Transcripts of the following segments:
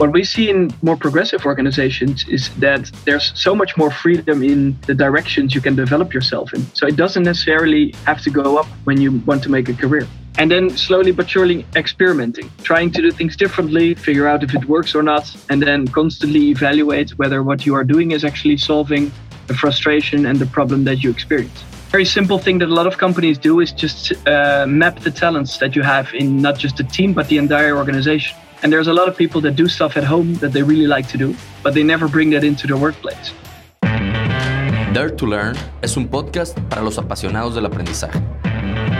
What we see in more progressive organizations is that there's so much more freedom in the directions you can develop yourself in. So it doesn't necessarily have to go up when you want to make a career. And then slowly but surely experimenting, trying to do things differently, figure out if it works or not, and then constantly evaluate whether what you are doing is actually solving the frustration and the problem that you experience very simple thing that a lot of companies do is just uh, map the talents that you have in not just the team but the entire organization and there's a lot of people that do stuff at home that they really like to do but they never bring that into their workplace Dare to Learn es un podcast para los apasionados del aprendizaje.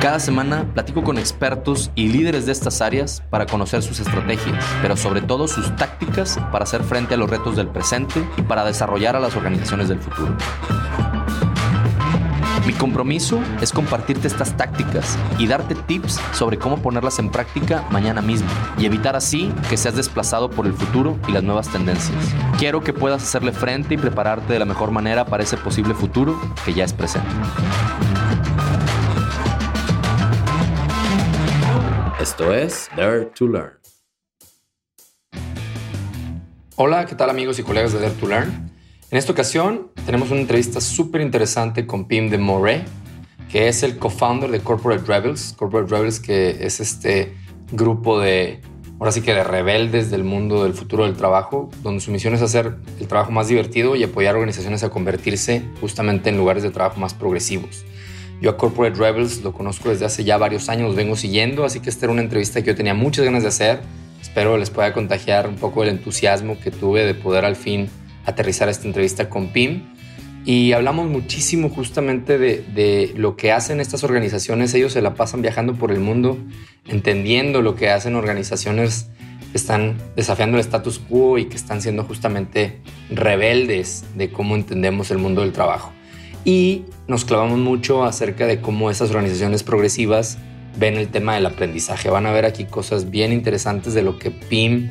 Cada semana platico con expertos y líderes de estas áreas para conocer sus estrategias, pero sobre todo sus tácticas para hacer frente a los retos del presente y para desarrollar a las organizaciones del futuro. Mi compromiso es compartirte estas tácticas y darte tips sobre cómo ponerlas en práctica mañana mismo y evitar así que seas desplazado por el futuro y las nuevas tendencias. Quiero que puedas hacerle frente y prepararte de la mejor manera para ese posible futuro que ya es presente. Esto es Dare to Learn. Hola, ¿qué tal amigos y colegas de Dare to Learn? En esta ocasión tenemos una entrevista súper interesante con Pim de Moray, que es el co-founder de Corporate Rebels. Corporate Rebels que es este grupo de, ahora sí que de rebeldes del mundo del futuro del trabajo, donde su misión es hacer el trabajo más divertido y apoyar organizaciones a convertirse justamente en lugares de trabajo más progresivos. Yo a Corporate Rebels lo conozco desde hace ya varios años, los vengo siguiendo, así que esta era una entrevista que yo tenía muchas ganas de hacer. Espero les pueda contagiar un poco el entusiasmo que tuve de poder al fin aterrizar esta entrevista con PIM y hablamos muchísimo justamente de, lo que hacen estas organizaciones. Ellos se la pasan viajando por el mundo, entendiendo lo que hacen organizaciones que están desafiando el status quo y que están siendo justamente rebeldes de cómo entendemos el mundo del trabajo. Y nos clavamos mucho acerca de cómo esas organizaciones progresivas ven el tema del aprendizaje. Van a ver aquí cosas bien interesantes de lo que PIM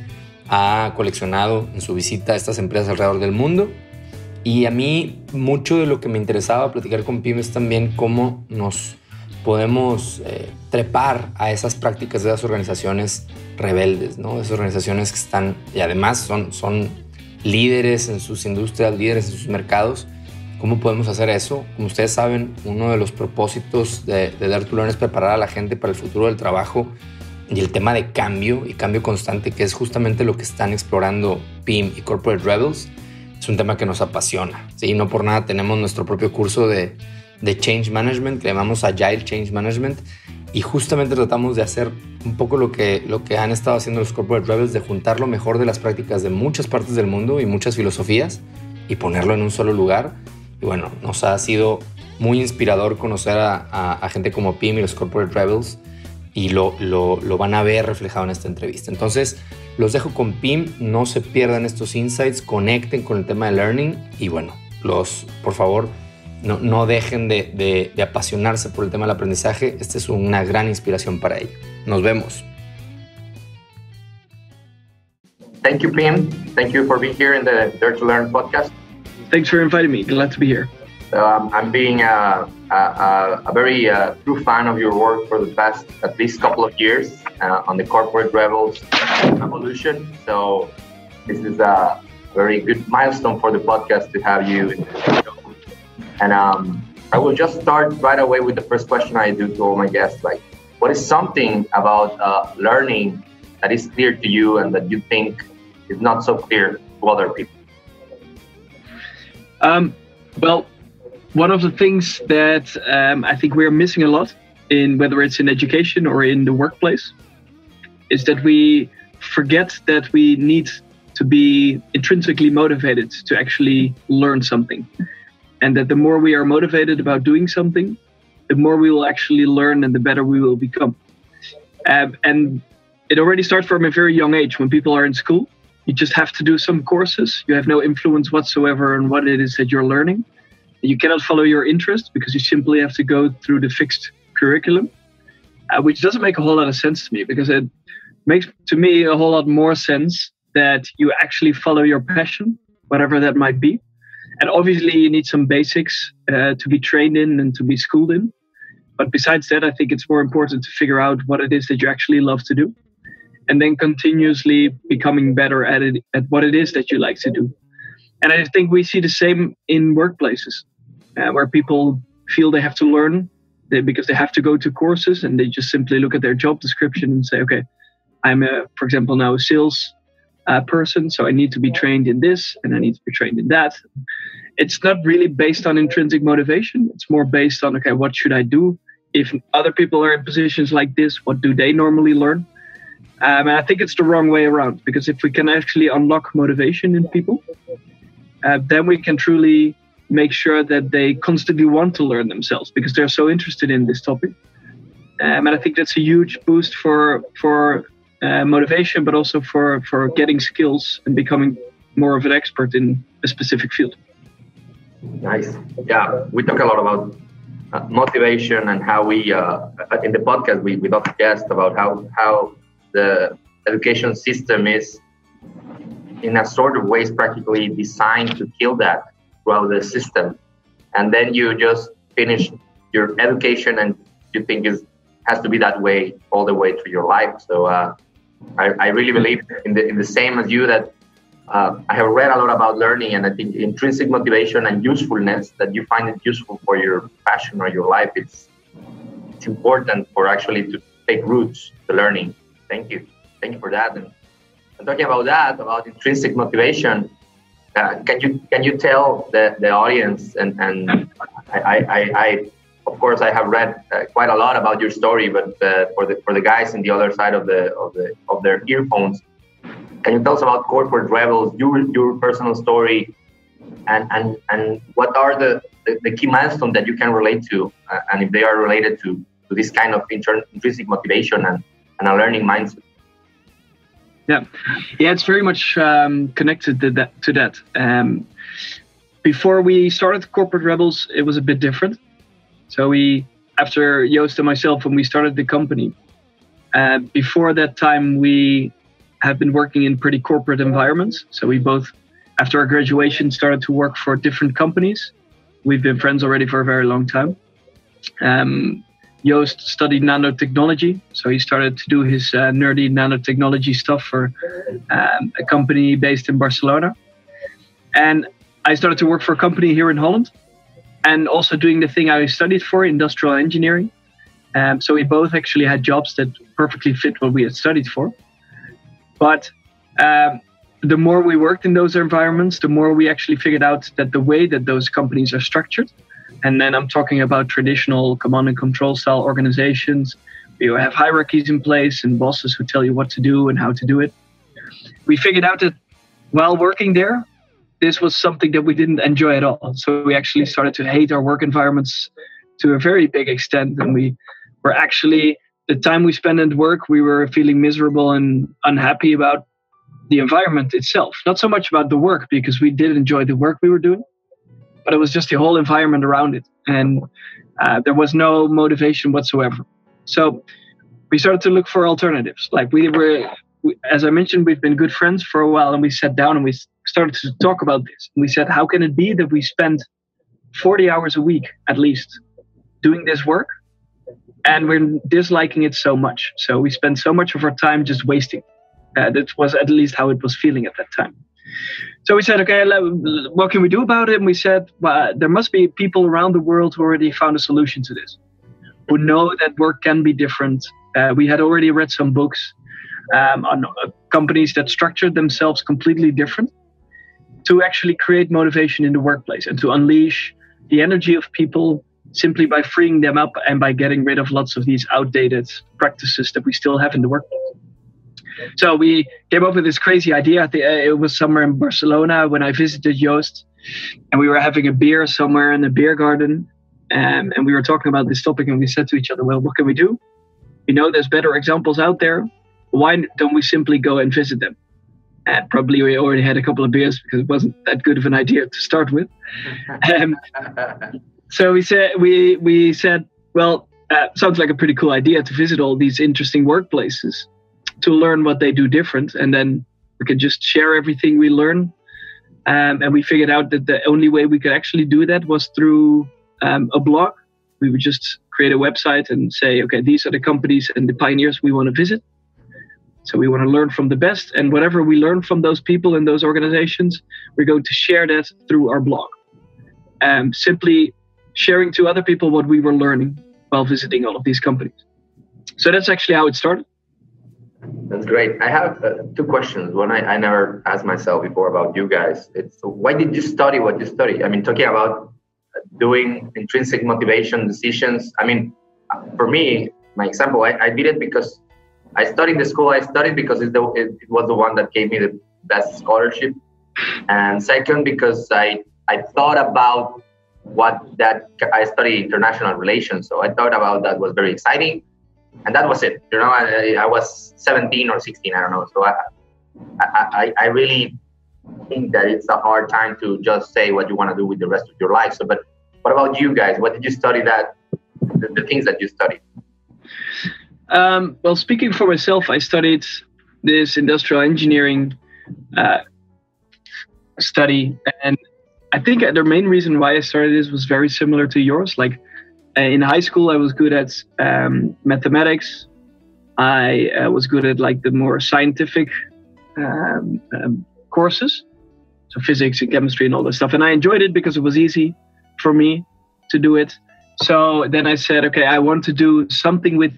ha coleccionado en su visita a estas empresas alrededor del mundo. Y a mí mucho de lo que me interesaba platicar con PIM es también cómo nos podemos eh, trepar a esas prácticas de las organizaciones rebeldes, ¿no? Esas organizaciones que están y además son, son líderes en sus industrias, líderes en sus mercados. ¿Cómo podemos hacer eso? Como ustedes saben, uno de los propósitos de, de Learn es preparar a la gente para el futuro del trabajo y el tema de cambio y cambio constante, que es justamente lo que están explorando PIM y Corporate Rebels, es un tema que nos apasiona. ¿sí? No por nada tenemos nuestro propio curso de, de Change Management, que llamamos Agile Change Management, y justamente tratamos de hacer un poco lo que, lo que han estado haciendo los Corporate Rebels, de juntar lo mejor de las prácticas de muchas partes del mundo y muchas filosofías y ponerlo en un solo lugar. Y bueno, nos ha sido muy inspirador conocer a, a, a gente como PIM y los Corporate Rebels y lo, lo, lo, van a ver reflejado en esta entrevista. Entonces, los dejo con PIM, no se pierdan estos insights, conecten con el tema de learning y bueno, los, por favor, no, no dejen de, de, de apasionarse por el tema del aprendizaje. Esta es una gran inspiración para ello. Nos vemos. Thank you, Pim. Thank you for being here in the Dare to Learn podcast. Thanks for inviting me. Glad to be here. Um, I'm being a, a, a very uh, true fan of your work for the past at least couple of years uh, on the Corporate Rebels evolution. So this is a very good milestone for the podcast to have you in the show. And um, I will just start right away with the first question I do to all my guests. Like, what is something about uh, learning that is clear to you and that you think is not so clear to other people? Um, well, one of the things that um, I think we're missing a lot in whether it's in education or in the workplace is that we forget that we need to be intrinsically motivated to actually learn something. And that the more we are motivated about doing something, the more we will actually learn and the better we will become. Um, and it already starts from a very young age when people are in school. You just have to do some courses. You have no influence whatsoever on what it is that you're learning you cannot follow your interest because you simply have to go through the fixed curriculum, uh, which doesn't make a whole lot of sense to me because it makes to me a whole lot more sense that you actually follow your passion, whatever that might be. And obviously, you need some basics uh, to be trained in and to be schooled in. But besides that, I think it's more important to figure out what it is that you actually love to do. and then continuously becoming better at it at what it is that you like to do. And I think we see the same in workplaces, uh, where people feel they have to learn because they have to go to courses and they just simply look at their job description and say, okay, I'm a, for example, now a sales uh, person, so I need to be trained in this and I need to be trained in that. It's not really based on intrinsic motivation. It's more based on, okay, what should I do? If other people are in positions like this, what do they normally learn? Um, and I think it's the wrong way around because if we can actually unlock motivation in people, uh, then we can truly make sure that they constantly want to learn themselves because they're so interested in this topic. Um, and I think that's a huge boost for for uh, motivation, but also for for getting skills and becoming more of an expert in a specific field. Nice. Yeah, we talk a lot about uh, motivation and how we uh, in the podcast we we talk guest about how how the education system is in a sort of ways practically designed to kill that throughout the system. And then you just finish your education and you think it has to be that way all the way through your life. So uh, I, I, really believe in the, in the same as you that uh, I have read a lot about learning and I think intrinsic motivation and usefulness that you find it useful for your passion or your life. It's it's important for actually to take roots to learning. Thank you. Thank you for that. And talking about that, about intrinsic motivation, uh, can you can you tell the, the audience and and I, I, I of course I have read uh, quite a lot about your story, but uh, for the for the guys in the other side of the of the of their earphones, can you tell us about corporate rebels, your your personal story, and and and what are the the, the key milestones that you can relate to, uh, and if they are related to to this kind of intrinsic motivation and and a learning mindset. Yeah, yeah, it's very much um, connected to that. To that. Um, before we started Corporate Rebels, it was a bit different. So we, after Joost and myself, when we started the company, uh, before that time, we have been working in pretty corporate environments. So we both, after our graduation, started to work for different companies. We've been friends already for a very long time. Um, Joost studied nanotechnology, so he started to do his uh, nerdy nanotechnology stuff for um, a company based in Barcelona. And I started to work for a company here in Holland, and also doing the thing I studied for, industrial engineering. Um, so we both actually had jobs that perfectly fit what we had studied for. But um, the more we worked in those environments, the more we actually figured out that the way that those companies are structured and then I'm talking about traditional command and control style organizations. You have hierarchies in place and bosses who tell you what to do and how to do it. We figured out that while working there, this was something that we didn't enjoy at all. So we actually started to hate our work environments to a very big extent. And we were actually, the time we spent at work, we were feeling miserable and unhappy about the environment itself. Not so much about the work, because we did enjoy the work we were doing, but it was just the whole environment around it, and uh, there was no motivation whatsoever. So we started to look for alternatives. Like we were, we, as I mentioned, we've been good friends for a while, and we sat down and we started to talk about this. And we said, how can it be that we spend 40 hours a week at least doing this work, and we're disliking it so much? So we spend so much of our time just wasting. Uh, that was at least how it was feeling at that time. So we said, okay, what can we do about it? And we said, well, there must be people around the world who already found a solution to this, who know that work can be different. Uh, we had already read some books um, on uh, companies that structured themselves completely different to actually create motivation in the workplace and to unleash the energy of people simply by freeing them up and by getting rid of lots of these outdated practices that we still have in the workplace. So we came up with this crazy idea. Uh, it was somewhere in Barcelona when I visited Joost, and we were having a beer somewhere in the beer garden, um, and we were talking about this topic, and we said to each other, "Well, what can we do? We know there's better examples out there. Why don't we simply go and visit them?" And probably we already had a couple of beers because it wasn't that good of an idea to start with. Um, so we said we we said, well, uh, sounds like a pretty cool idea to visit all these interesting workplaces to learn what they do different and then we can just share everything we learn um, and we figured out that the only way we could actually do that was through um, a blog we would just create a website and say okay these are the companies and the pioneers we want to visit So we want to learn from the best, and whatever we learn from those people and those organizations, we're going to share that through our blog. Um, simply sharing to other people what we were learning while visiting all of these companies. So that's actually how it started. That's great. I have uh, two questions. One I, I never asked myself before about you guys. It's why did you study what you study? I mean, talking about doing intrinsic motivation decisions. I mean, for me, my example, I, I did it because I studied the school I studied because it, it, it was the one that gave me the best scholarship. And second, because I, I thought about what that I studied international relations. So I thought about that was very exciting and that was it. You know, I, I was 17 or 16, I don't know. So I, I, I really think that it's a hard time to just say what you want to do with the rest of your life. So, but what about you guys? What did you study that, the, the things that you studied? Um, well, speaking for myself, I studied this industrial engineering uh, study, and I think the main reason why I started this was very similar to yours. Like in high school, I was good at um, mathematics. I uh, was good at like the more scientific um, um, courses, so physics and chemistry and all that stuff. And I enjoyed it because it was easy for me to do it. So then I said, okay, I want to do something with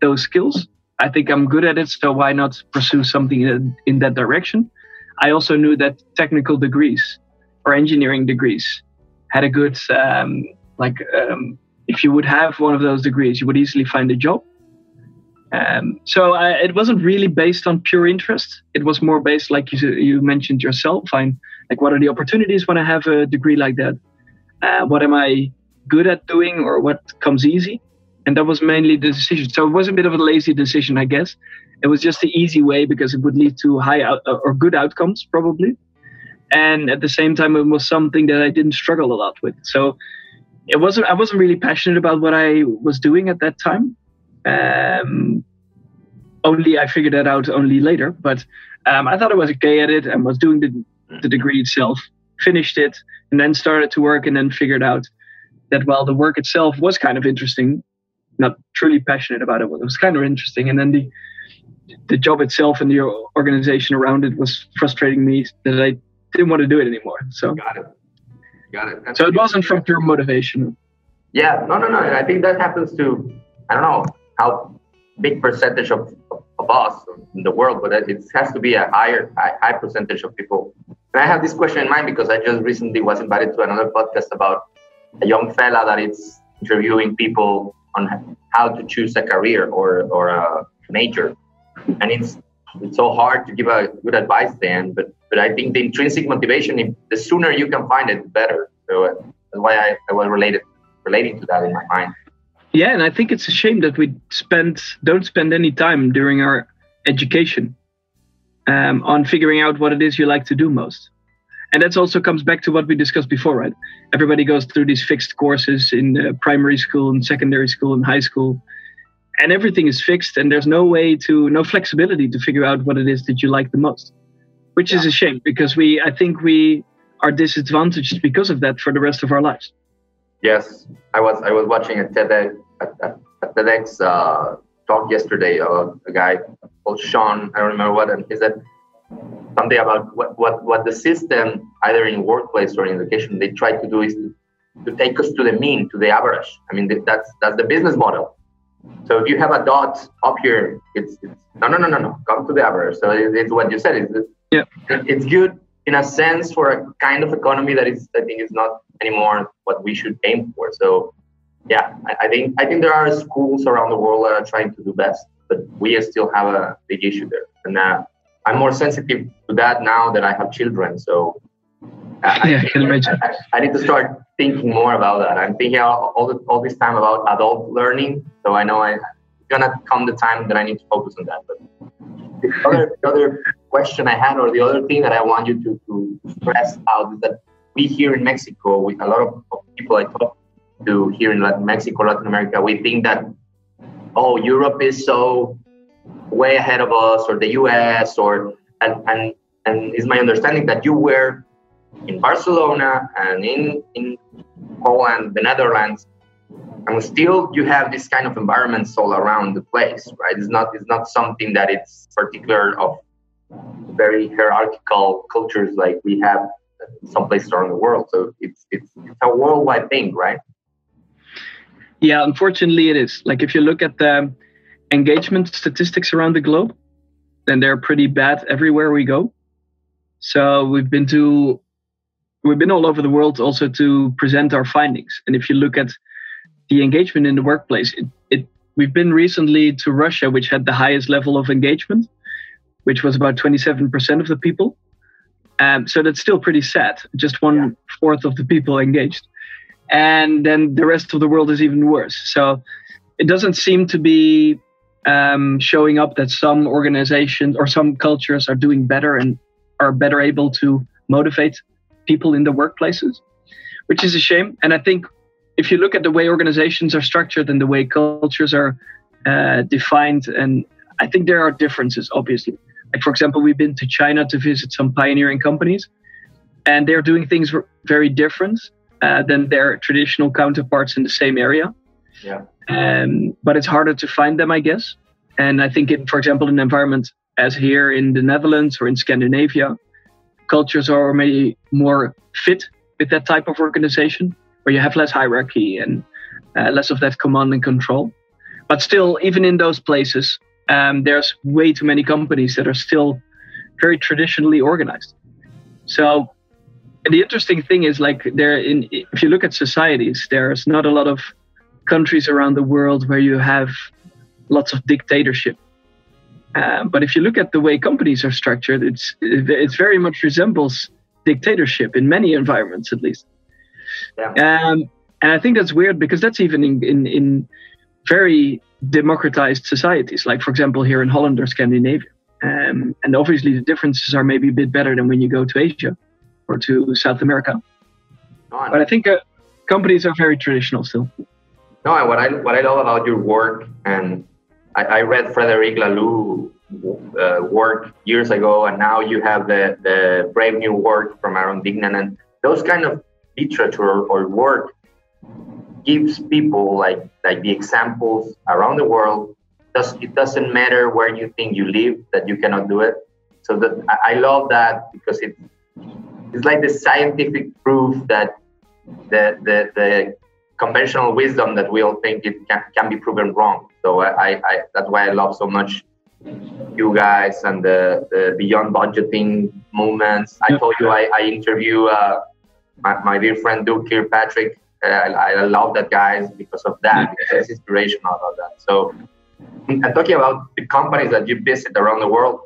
those skills. I think I'm good at it, so why not pursue something in, in that direction? I also knew that technical degrees or engineering degrees had a good um, like um, if you would have one of those degrees, you would easily find a job. Um, so I, it wasn't really based on pure interest. It was more based, like you, you mentioned yourself, on like what are the opportunities when I have a degree like that? Uh, what am I good at doing, or what comes easy? And that was mainly the decision. So it was a bit of a lazy decision, I guess. It was just the easy way because it would lead to high out, or good outcomes, probably. And at the same time, it was something that I didn't struggle a lot with. So it wasn't I wasn't really passionate about what I was doing at that time. Um, only I figured that out only later, but um, I thought I was okay at it and was doing the, the degree itself. Finished it and then started to work and then figured out that while the work itself was kind of interesting, not truly passionate about it, it was kind of interesting. And then the the job itself and the organization around it was frustrating me that I didn't want to do it anymore. So got it. Got it. That's so it wasn't from pure motivation. Yeah, no, no, no. I think that happens to I don't know how big percentage of, of us in the world, but it has to be a higher high, high percentage of people. And I have this question in mind because I just recently was invited to another podcast about a young fella that is interviewing people on how to choose a career or or a major, and it's it's so hard to give a good advice then, but but I think the intrinsic motivation, the sooner you can find it, the better. So uh, that's why I, I was related relating to that in my mind. Yeah, and I think it's a shame that we spend don't spend any time during our education um, on figuring out what it is you like to do most. And that also comes back to what we discussed before, right? Everybody goes through these fixed courses in uh, primary school and secondary school and high school, and everything is fixed, and there's no way to, no flexibility to figure out what it is that you like the most which yeah. is a shame because we I think we are disadvantaged because of that for the rest of our lives. Yes, I was I was watching a TEDx a, a TEDx uh, talk yesterday of a guy called Sean. I don't remember what, and he said something about what what what the system either in workplace or in education they try to do is to, to take us to the mean to the average. I mean that's that's the business model. So if you have a dot up here, it's, it's no no no no no come to the average. So it, it's what you said. It's yeah. It's good in a sense for a kind of economy that is, I think, is not anymore what we should aim for. So, yeah, I, I think I think there are schools around the world that are trying to do best, but we still have a big issue there. And uh, I'm more sensitive to that now that I have children. So, yeah, I, can imagine. I, I, need to start thinking more about that. I'm thinking all, all, the, all this time about adult learning. So I know I, it's gonna come the time that I need to focus on that. But the other, the other question I had, or the other thing that I want you to, to stress out, is that we here in Mexico, with a lot of, of people I talk to here in Latin Mexico, Latin America, we think that, oh, Europe is so way ahead of us, or the US, or and and and it's my understanding that you were in Barcelona and in in Poland, the Netherlands, and still you have this kind of environments all around the place, right? It's not it's not something that it's particular of very hierarchical cultures like we have some places around the world. So it's it's it's a worldwide thing, right? Yeah, unfortunately, it is. Like if you look at the engagement statistics around the globe, then they're pretty bad everywhere we go. So we've been to we've been all over the world also to present our findings. And if you look at the engagement in the workplace, it, it we've been recently to Russia, which had the highest level of engagement, which was about 27% of the people. Um, so that's still pretty sad. Just one yeah. fourth of the people engaged and then the rest of the world is even worse. So it doesn't seem to be um, showing up that some organizations or some cultures are doing better and are better able to motivate people in the workplaces, which is a shame. And I think if you look at the way organizations are structured and the way cultures are uh, defined, and I think there are differences, obviously. Like, for example, we've been to China to visit some pioneering companies, and they're doing things very different uh, than their traditional counterparts in the same area. Yeah. Um, but it's harder to find them, I guess. And I think, in, for example, in an environment as here in the Netherlands or in Scandinavia, cultures are maybe more fit with that type of organization where you have less hierarchy and uh, less of that command and control. But still, even in those places, um, there's way too many companies that are still very traditionally organized. So the interesting thing is like there in if you look at societies there's not a lot of countries around the world where you have lots of dictatorship um, but if you look at the way companies are structured it's it's very much resembles dictatorship in many environments at least yeah. um, and i think that's weird because that's even in, in, in very democratized societies like for example here in holland or scandinavia um, and obviously the differences are maybe a bit better than when you go to asia or to South America. But I think uh, companies are very traditional still. No, what I what I love about your work, and I, I read Frederic Laloux uh, work years ago, and now you have the the brave new work from Aaron Dignan, and those kind of literature or work gives people like like the examples around the world. Does it doesn't matter where you think you live that you cannot do it. So that I love that because it it's like the scientific proof that the, the, the conventional wisdom that we all think it can, can be proven wrong. So I, I, that's why I love so much you guys and the, the beyond budgeting movements. I told you I, I interview uh, my, my dear friend Doug Kirkpatrick. I, I love that guys because of that. Because it's inspirational about that. So I'm talking about the companies that you visit around the world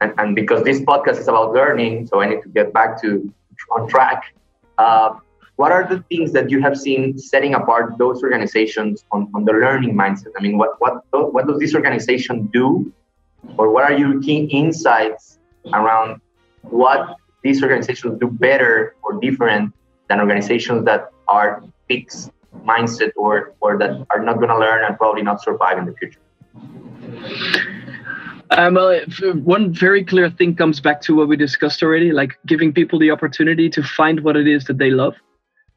and, and because this podcast is about learning, so I need to get back to on track. Uh, what are the things that you have seen setting apart those organizations on, on the learning mindset? I mean, what what what does this organization do, or what are your key insights around what these organizations do better or different than organizations that are fixed mindset or or that are not going to learn and probably not survive in the future? Um, well, one very clear thing comes back to what we discussed already, like giving people the opportunity to find what it is that they love,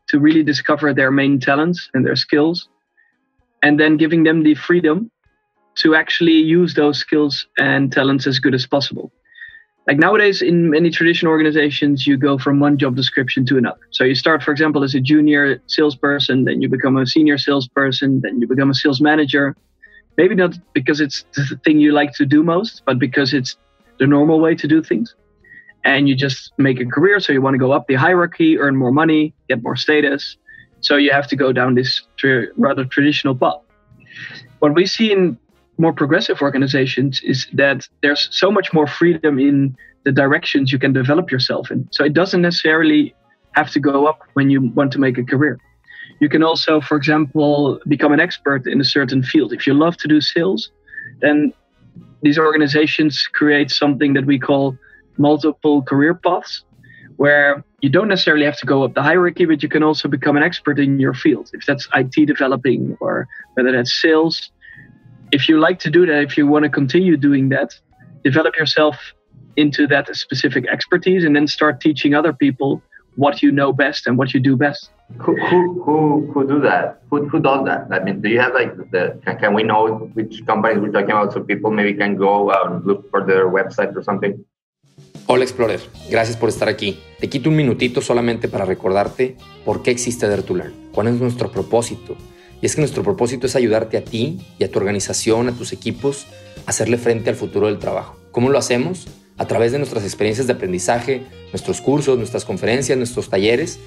to really discover their main talents and their skills, and then giving them the freedom to actually use those skills and talents as good as possible. Like nowadays, in many traditional organizations, you go from one job description to another. So you start, for example, as a junior salesperson, then you become a senior salesperson, then you become a sales manager, maybe not because it's the thing you like to do most, but because it's the normal way to do things. And you just make a career, so you want to go up the hierarchy, earn more money, get more status. So you have to go down this rather traditional path. What we see in more progressive organizations is that there's so much more freedom in the directions you can develop yourself in. So it doesn't necessarily have to go up when you want to make a career. You can also, for example, become an expert in a certain field. If you love to do sales, then these organizations create something that we call multiple career paths, where you don't necessarily have to go up the hierarchy, but you can also become an expert in your field. If that's IT developing or whether that's sales, if you like to do that, if you want to continue doing that, develop yourself into that specific expertise and then start teaching other people what you know best and what you do best. Who, who, who, who do that? Who, who does that? I mean, do you have like the, can, can we know which companies we're talking about so people maybe can go and look for their website or something? Hola Explorer, gracias por estar aquí. Te quito un minutito solamente para recordarte por qué existe Dare to Learn, cuál es nuestro propósito. Y es que nuestro propósito es ayudarte a ti y a tu organización, a tus equipos, a hacerle frente al futuro del trabajo. ¿Cómo lo hacemos? A través de nuestras experiencias de aprendizaje, nuestros cursos, nuestras conferencias, nuestros talleres,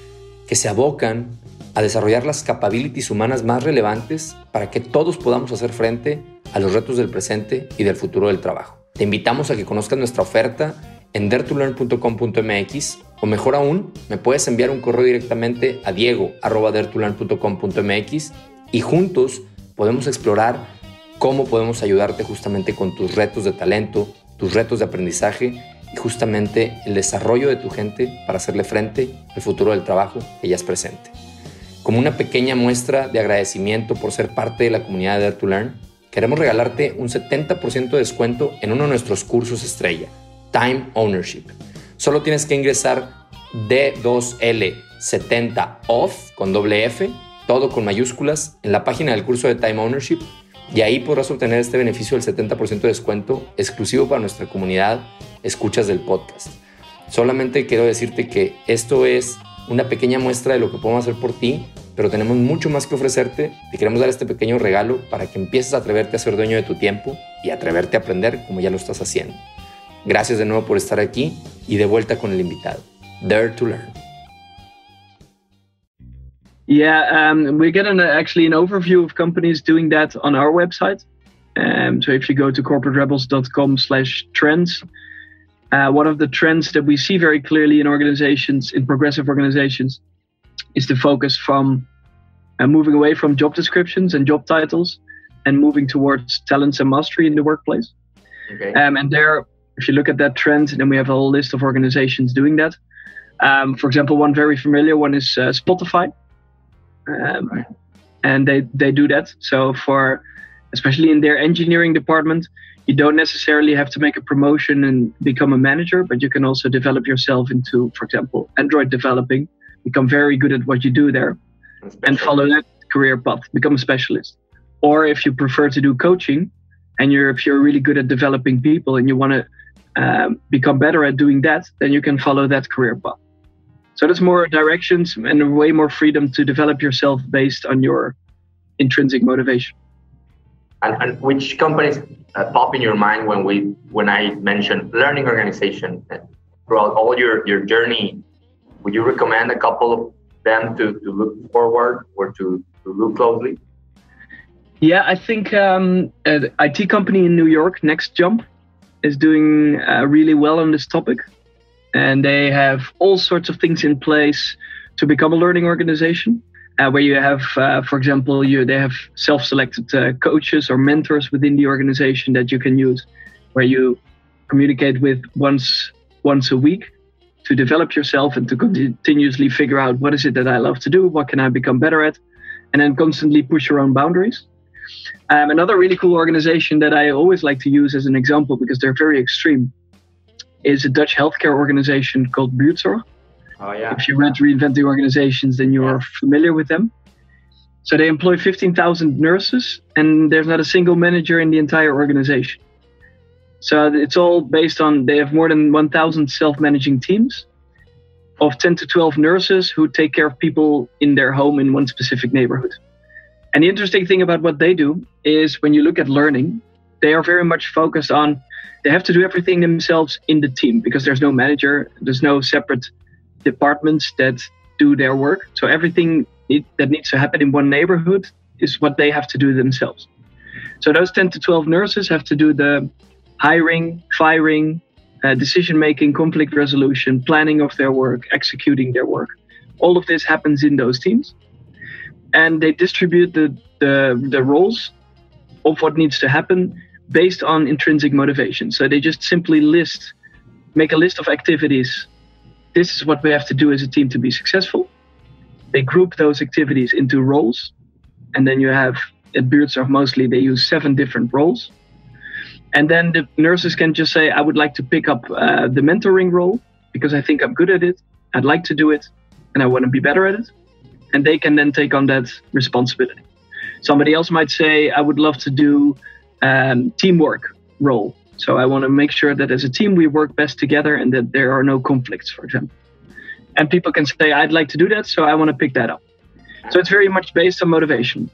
que se abocan a desarrollar las capabilities humanas más relevantes para que todos podamos hacer frente a los retos del presente y del futuro del trabajo. Te invitamos a que conozcas nuestra oferta en dertulearn.com.mx o mejor aún, me puedes enviar un correo directamente a diego.dertulearn.com.mx y juntos podemos explorar cómo podemos ayudarte justamente con tus retos de talento, tus retos de aprendizaje y justamente el desarrollo de tu gente para hacerle frente al futuro del trabajo que ya es presente. Como una pequeña muestra de agradecimiento por ser parte de la comunidad de Dare to Learn, queremos regalarte un 70% de descuento en uno de nuestros cursos estrella, Time Ownership. Solo tienes que ingresar D2L70 OFF con doble F, todo con mayúsculas, en la página del curso de Time Ownership y ahí podrás obtener este beneficio del 70% de descuento exclusivo para nuestra comunidad escuchas del podcast. Solamente quiero decirte que esto es una pequeña muestra de lo que podemos hacer por ti, pero tenemos mucho más que ofrecerte. Te queremos dar este pequeño regalo para que empieces a atreverte a ser dueño de tu tiempo y atreverte a aprender como ya lo estás haciendo. Gracias de nuevo por estar aquí y de vuelta con el invitado. Dare to Learn. Yeah, um, we get an, actually an overview of companies doing that on our website. Um, so if you go to corporaterebels.com slash trends, uh, one of the trends that we see very clearly in organizations, in progressive organizations, is the focus from uh, moving away from job descriptions and job titles and moving towards talents and mastery in the workplace. Okay. Um, and there, if you look at that trend, then we have a whole list of organizations doing that. Um, for example, one very familiar one is uh, Spotify um, right. and they they do that. So for especially in their engineering department, you don't necessarily have to make a promotion and become a manager, but you can also develop yourself into, for example, Android developing, become very good at what you do there, and follow that career path, become a specialist. Or if you prefer to do coaching, and you're if you're really good at developing people and you want to um, become better at doing that, then you can follow that career path. So there's more directions and way more freedom to develop yourself based on your intrinsic motivation. And, and which companies uh, pop in your mind when we when I mentioned learning organization throughout all your, your journey? Would you recommend a couple of them to, to look forward or to, to look closely? Yeah, I think um, an IT company in New York, Next Jump, is doing uh, really well on this topic and they have all sorts of things in place to become a learning organization. Uh, where you have, uh, for example, you they have self-selected uh, coaches or mentors within the organization that you can use, where you communicate with once once a week to develop yourself and to continuously figure out what is it that I love to do, what can I become better at, and then constantly push your own boundaries. Um, another really cool organization that I always like to use as an example because they're very extreme is a Dutch healthcare organization called Buurtzorg. Oh, yeah. If you read Reinvent the Organizations, then you're yeah. familiar with them. So they employ 15,000 nurses, and there's not a single manager in the entire organization. So it's all based on they have more than 1,000 self managing teams of 10 to 12 nurses who take care of people in their home in one specific neighborhood. And the interesting thing about what they do is when you look at learning, they are very much focused on they have to do everything themselves in the team because there's no manager, there's no separate departments that do their work. So everything that needs to happen in one neighborhood is what they have to do themselves. So those 10 to 12 nurses have to do the hiring, firing, uh, decision making, conflict resolution, planning of their work, executing their work. All of this happens in those teams. And they distribute the, the, the roles of what needs to happen based on intrinsic motivation. So they just simply list, make a list of activities. This is what we have to do as a team to be successful. They group those activities into roles. And then you have, at Buurtzorg mostly, they use seven different roles. And then the nurses can just say, I would like to pick up uh, the mentoring role because I think I'm good at it. I'd like to do it and I want to be better at it. and they can then take on that responsibility. Somebody else might say, I would love to do um, teamwork role. So I want to make sure that as a team we work best together and that there are no conflicts, for example. And people can say, I'd like to do that, so I want to pick that up. So it's very much based on motivation.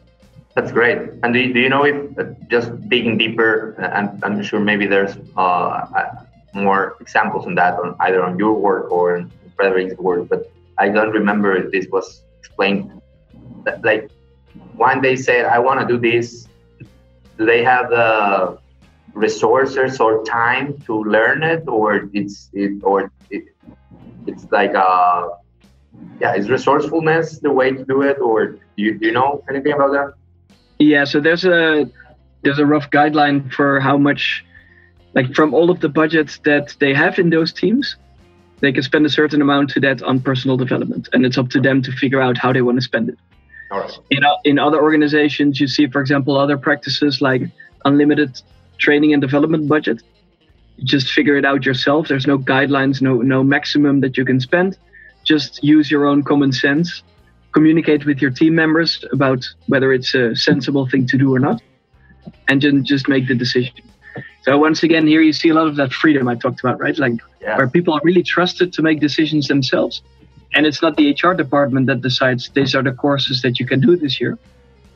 That's great. And do you, do you know if, uh, just digging deeper, uh, I'm, I'm sure maybe there's uh, uh, more examples on that, on either on your work or in Frederick's work, but I don't remember if this was explained. Like, one they said, I want to do this, do they have the resources or time to learn it, or it's it, or it, it's like uh yeah, is resourcefulness the way to do it, or do you, do you know anything about that? Yeah, so there's a there's a rough guideline for how much, like from all of the budgets that they have in those teams, they can spend a certain amount to that on personal development, and it's up to them to figure out how they want to spend it. All right. In in other organizations, you see, for example, other practices like unlimited training and development budget. You just figure it out yourself. There's no guidelines, no no maximum that you can spend. Just use your own common sense communicate with your team members about whether it's a sensible thing to do or not, and then just make the decision. So once again, here you see a lot of that freedom I talked about, right? Like yeah. where people are really trusted to make decisions themselves, and it's not the HR department that decides these are the courses that you can do this year,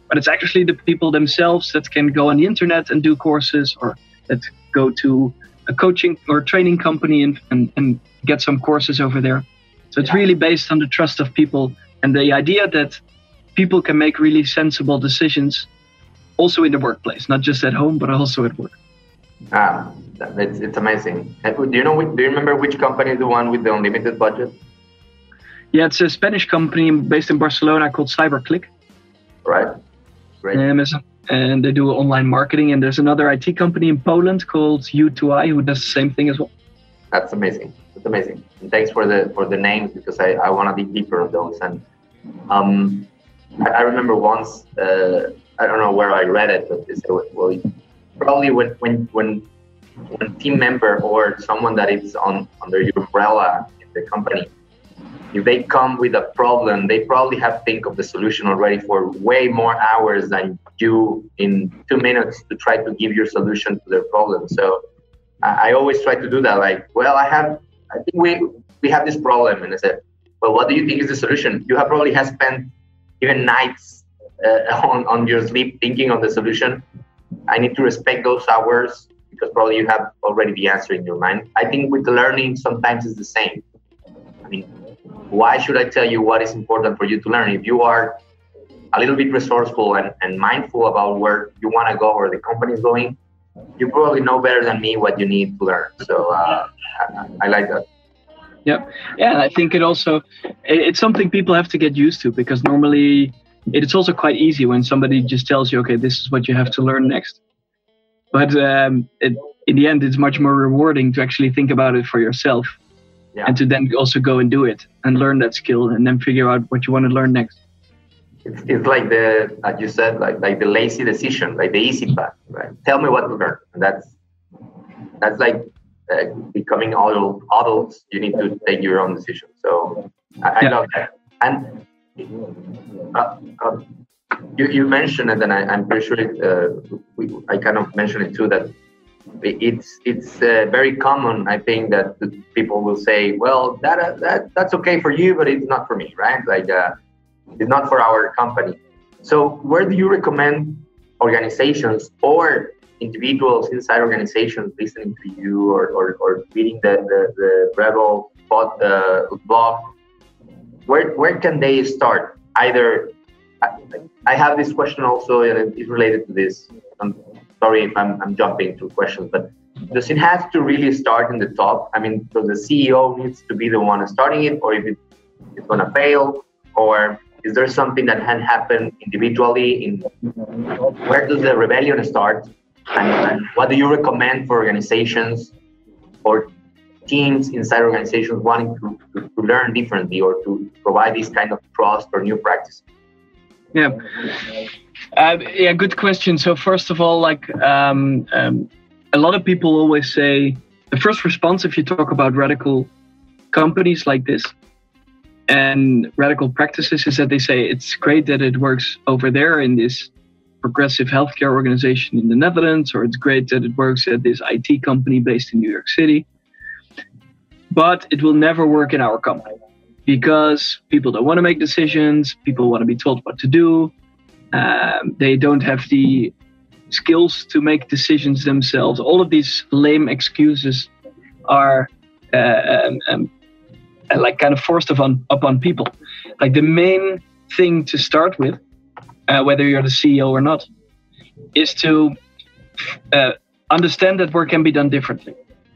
but it's actually the people themselves that can go on the internet and do courses, or that go to a coaching or training company and, and, and get some courses over there. So it's yeah. really based on the trust of people and the idea that people can make really sensible decisions also in the workplace, not just at home, but also at work. Ah, it's, it's amazing. Do you know? Do you remember which company is the one with the unlimited budget? Yeah, it's a Spanish company based in Barcelona called CyberClick. Right. Great. Um, and they do online marketing. And there's another IT company in Poland called U2I who does the same thing as well. That's amazing. That's amazing. And thanks for the for the names because I, I want to dig deeper on those. And um, I, I, remember once, uh, I don't know where I read it, but it's, well, probably when, when, when, when team member or someone that is on under your umbrella in the company, if they come with a problem, they probably have think of the solution already for way more hours than you in two minutes to try to give your solution to their problem. So I, always try to do that. Like, well, I have, I think we we have this problem, and I said, well, what do you think is the solution? You have probably has spent even nights uh, on, on your sleep thinking of the solution. I need to respect those hours because probably you have already the answer in your mind. I think with learning, sometimes it's the same. I mean, why should I tell you what is important for you to learn? If you are a little bit resourceful and, and mindful about where you want to go or the company is going, you probably know better than me what you need to learn. So uh, I, I like that. Yeah, yeah. I think it also it's something people have to get used to because normally it's also quite easy when somebody just tells you, okay, this is what you have to learn next. But um, it, in the end, it's much more rewarding to actually think about it for yourself, yeah. and to then also go and do it and learn that skill, and then figure out what you want to learn next. It's, it's like the as you said, like like the lazy decision, like the easy path. Right? Tell me what to learn, and that's that's like uh, becoming adult, adults, you need to take your own decision. So I, yeah. Love that. And uh, uh, you, you mentioned it, and I, am pretty sure it, uh, we, I kind of mentioned it too that it's it's uh, very common. I think that people will say, "Well, that uh, that that's okay for you, but it's not for me," right? Like it's not for our company. So, where do you recommend organizations or individuals inside organizations listening to you or, or, or reading the, the, the Rebel pod, uh, blog, where, where can they start? Either, I, I have this question also, and it's related to this. I'm sorry if I'm, I'm jumping to questions, but does it have to really start in the top? I mean, does the CEO needs to be the one starting it, or if it, it's going to fail, or is there something that can happen individually? In where does the rebellion start? And, and what do you recommend for organizations or teams inside organizations wanting to, to, to, learn differently or to provide this kind of trust or new practice? Yeah. Uh, yeah, good question. So first of all, like um, um, a lot of people always say, the first response if you talk about radical companies like this and radical practices is that they say it's great that it works over there in this progressive healthcare organization in the Netherlands, or it's great that it works at this IT company based in New York City. But it will never work in our company because people don't want to make decisions, people want to be told what to do, um, they don't have the skills to make decisions themselves. All of these lame excuses are uh, um, um, like kind of forced upon upon people. Like the main thing to start with, uh, whether you're the CEO or not, is to uh, understand that work can be done differently.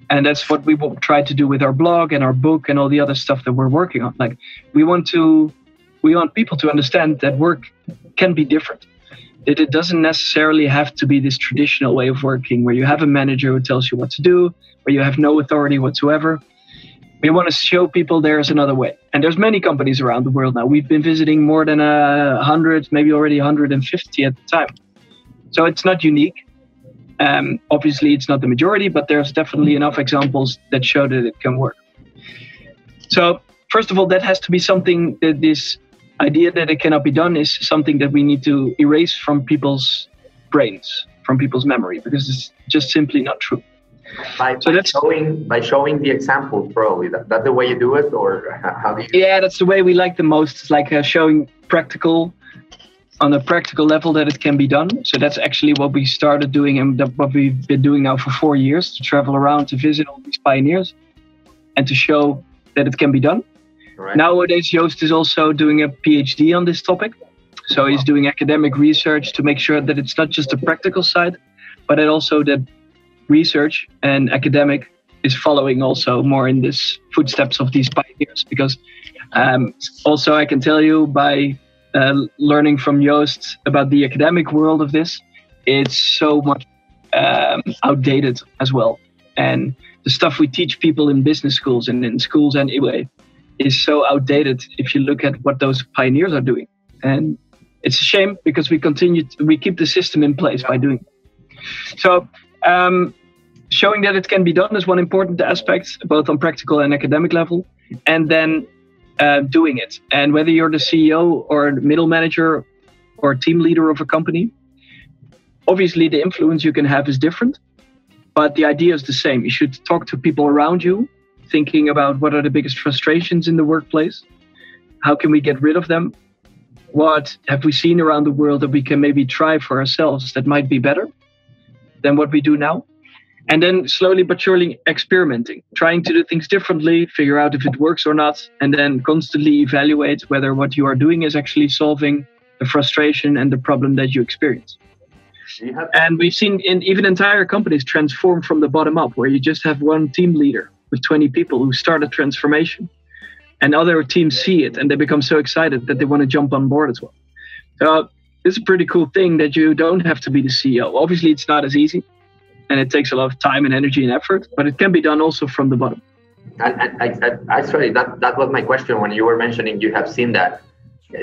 And that's what we will try to do with our blog and our book and all the other stuff that we're working on. Like we want to, we want people to understand that work can be different. That it doesn't necessarily have to be this traditional way of working where you have a manager who tells you what to do, where you have no authority whatsoever. We want to show people there's another way. And there's many companies around the world now. We've been visiting more than a hundred maybe already 150 at the time. So it's not unique. Um, obviously it's not the majority but there's definitely enough examples that show that it can work. So first of all that has to be something that this idea that it cannot be done is something that we need to erase from people's brains from people's memory because it's just simply not true. By, so by that's showing by showing the examples probably. That, that the way you do it or how do you? Yeah that's the way we like the most. It's like uh, showing practical on a practical level that it can be done. So that's actually what we started doing and what we've been doing now for four years to travel around to visit all these pioneers and to show that it can be done right. nowadays joost is also doing a phd on this topic so he's doing academic research to make sure that it's not just the practical side but it also that research and academic is following also more in this footsteps of these pioneers because um, also I can tell you by uh, learning from Joost about the academic world of this, it's so much um, outdated as well. And the stuff we teach people in business schools and in schools anyway is so outdated if you look at what those pioneers are doing. And it's a shame because we continue, to, we keep the system in place by doing. It. So um, showing that it can be done is one important aspect, both on practical and academic level, and then uh, doing it. And whether you're the CEO or middle manager or team leader of a company, obviously the influence you can have is different, but the idea is the same. You should talk to people around you, thinking about what are the biggest frustrations in the workplace, how can we get rid of them, what have we seen around the world that we can maybe try for ourselves that might be better than what we do now? And then slowly but surely experimenting, trying to do things differently, figure out if it works or not, and then constantly evaluate whether what you are doing is actually solving the frustration and the problem that you experience. And we've seen in even entire companies transform from the bottom up, where you just have one team leader with 20 people who start a transformation, and other teams see it and they become so excited that they want to jump on board as well. So it's a pretty cool thing that you don't have to be the CEO. Obviously, it's not as easy and it takes a lot of time and energy and effort, but it can be done also from the bottom. And, actually, that, that was my question when you were mentioning you have seen that.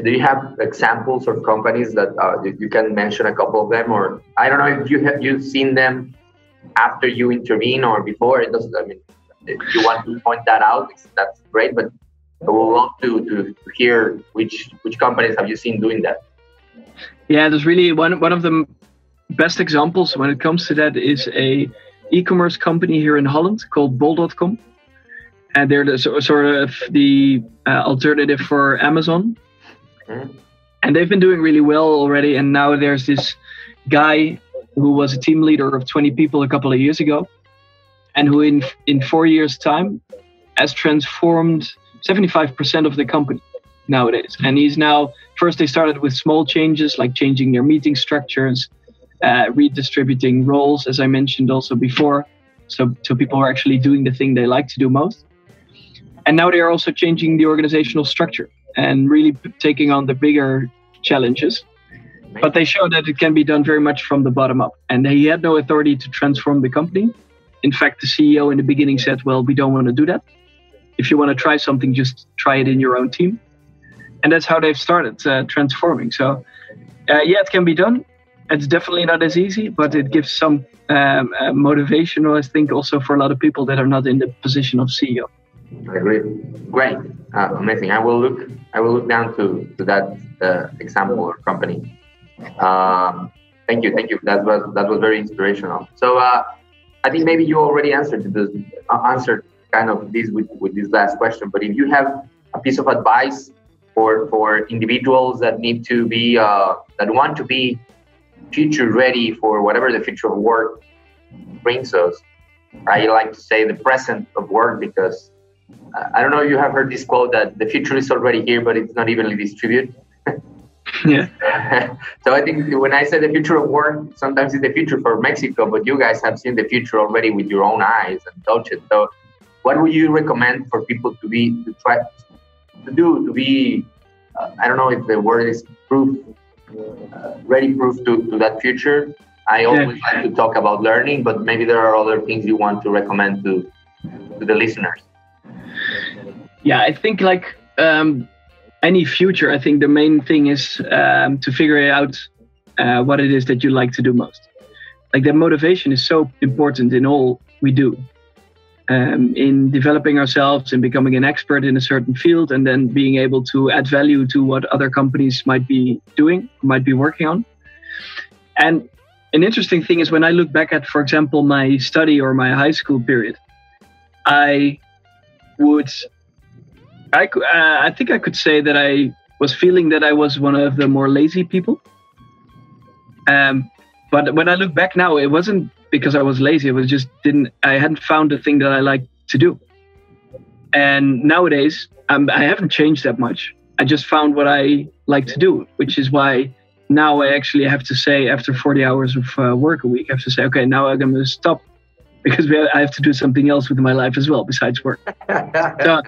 Do you have examples of companies that uh, you can mention a couple of them, or I don't know if you have you seen them after you intervene or before? It doesn't. I mean, if you want to point that out, that's great. But I would love to, to hear which which companies have you seen doing that. Yeah, there's really one one of the best examples when it comes to that is a e-commerce company here in Holland called Bol.com, and they're the, sort of the uh, alternative for Amazon. Mm-hmm. And they've been doing really well already. And now there's this guy who was a team leader of 20 people a couple of years ago, and who in in four years' time has transformed 75% of the company nowadays. And he's now first they started with small changes like changing their meeting structures uh, redistributing roles, as I mentioned also before. So, so people are actually doing the thing they like to do most. And now they are also changing the organizational structure and really taking on the bigger challenges. But they show that it can be done very much from the bottom up. And he had no authority to transform the company. In fact, the CEO in the beginning said, Well, we don't want to do that. If you want to try something, just try it in your own team. And that's how they've started uh, transforming. So, uh, yeah, it can be done it's definitely not as easy, but it gives some um, uh, motivation, I think, also for a lot of people that are not in the position of CEO. I agree. Great, uh, amazing. I will look. I will look down to to that uh, example or company. Um, thank you, thank you. That was that was very inspirational. So uh, I think maybe you already answered this uh, answered kind of this with, with this last question. But if you have a piece of advice for for individuals that need to be uh, that want to be future ready for whatever the future of work brings us, I like to say the present of work because uh, I don't know you have heard this quote that the future is already here, but it's not evenly distributed. yeah. so I think when I say the future of work, sometimes it's the future for Mexico, but you guys have seen the future already with your own eyes and touch it. So, what would you recommend for people to be to try to do to be? Uh, I don't know if the word is proof, uh, ready proof to, to that future. I always yeah. like to talk about learning, but maybe there are other things you want to recommend to to the listeners. Yeah, I think like um, any future, I think the main thing is um, to figure out uh, what it is that you like to do most. Like that motivation is so important in all we do. Um, in developing ourselves and becoming an expert in a certain field, and then being able to add value to what other companies might be doing, might be working on. And an interesting thing is when I look back at, for example, my study or my high school period, I would, I, uh, I think I could say that I was feeling that I was one of the more lazy people. Um, but when I look back now, it wasn't because I was lazy. It was just didn't I hadn't found the thing that I like to do. And nowadays, um, I haven't changed that much. I just found what I like to do, which is why now I actually have to say after 40 hours of uh, work a week, I have to say, okay, now I'm going to stop because I have to do something else with my life as well besides work. so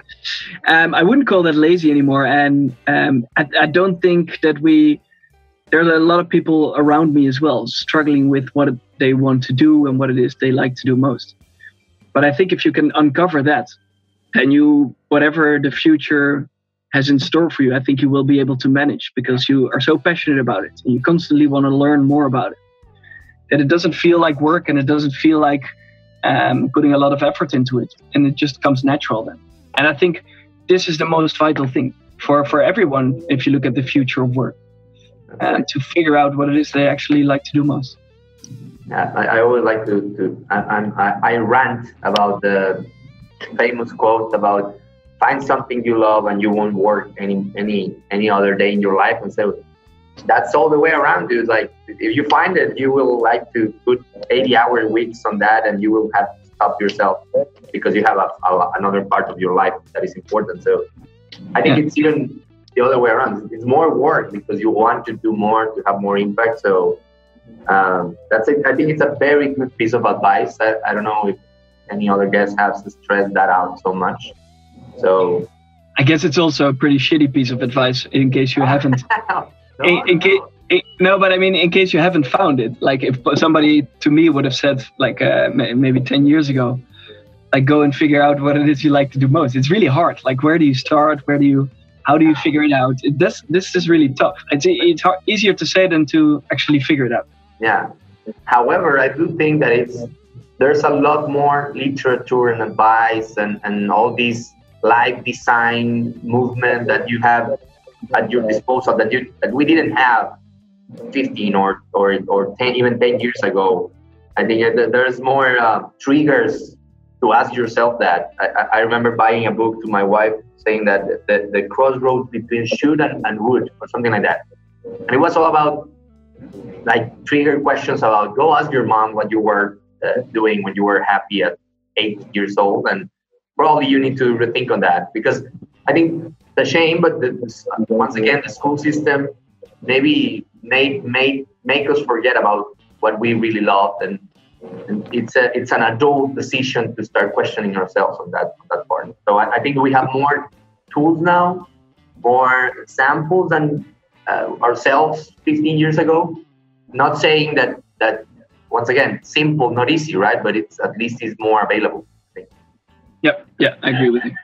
um, I wouldn't call that lazy anymore. And um, I, I, don't think that we, there are a lot of people around me as well struggling with what they want to do and what it is they like to do most. But I think if you can uncover that, and you, whatever the future has in store for you, I think you will be able to manage because you are so passionate about it and you constantly want to learn more about it. That it doesn't feel like work and it doesn't feel like um, putting a lot of effort into it, and it just comes natural then. And I think this is the most vital thing for for everyone if you look at the future of work, uh, to figure out what it is they actually like to do most. Yeah, I, I always like to, to I, I, I rant about the famous quote about find something you love and you won't work any any any other day in your life and so that's all the way around dude like if you find it you will like to put 80 hour weeks on that and you will have to stop yourself because you have a, a, another part of your life that is important so i think it's even the other way around it's more work because you want to do more to have more impact so um, that's it. I think it's a very good piece of advice. I, I don't know if any other guest has stressed that out so much. So I guess it's also a pretty shitty piece of advice in case you haven't. no, in, in case, no, but I mean, in case you haven't found it, like if somebody to me would have said, like uh, maybe 10 years ago, like go and figure out what it is you like to do most. It's really hard. Like, where do you start? Where do you, how do you figure it out? It, this, this is really tough. It's, it's hard, easier to say than to actually figure it out. Yeah. However, I do think that it's, there's a lot more literature and advice and, and all these life design movement that you have at your disposal that you that we didn't have 15 or or, or 10 even 10 years ago. I think there's more uh, triggers to ask yourself that. I, I, remember buying a book to my wife saying that the, the crossroads between should and, and would or something like that. And it was all about like trigger questions about go ask your mom what you were uh, doing when you were happy at eight years old. And probably you need to rethink on that because I think the shame, but the, once again, the school system maybe made made make us forget about what we really loved, and, and it's a it's an adult decision to start questioning ourselves on that on that part. So I, I think we have more tools now, more examples than uh, ourselves 15 years ago. Not saying that that once again simple, not easy, right? But it's at least is more available. Yep. Yeah, I agree with you.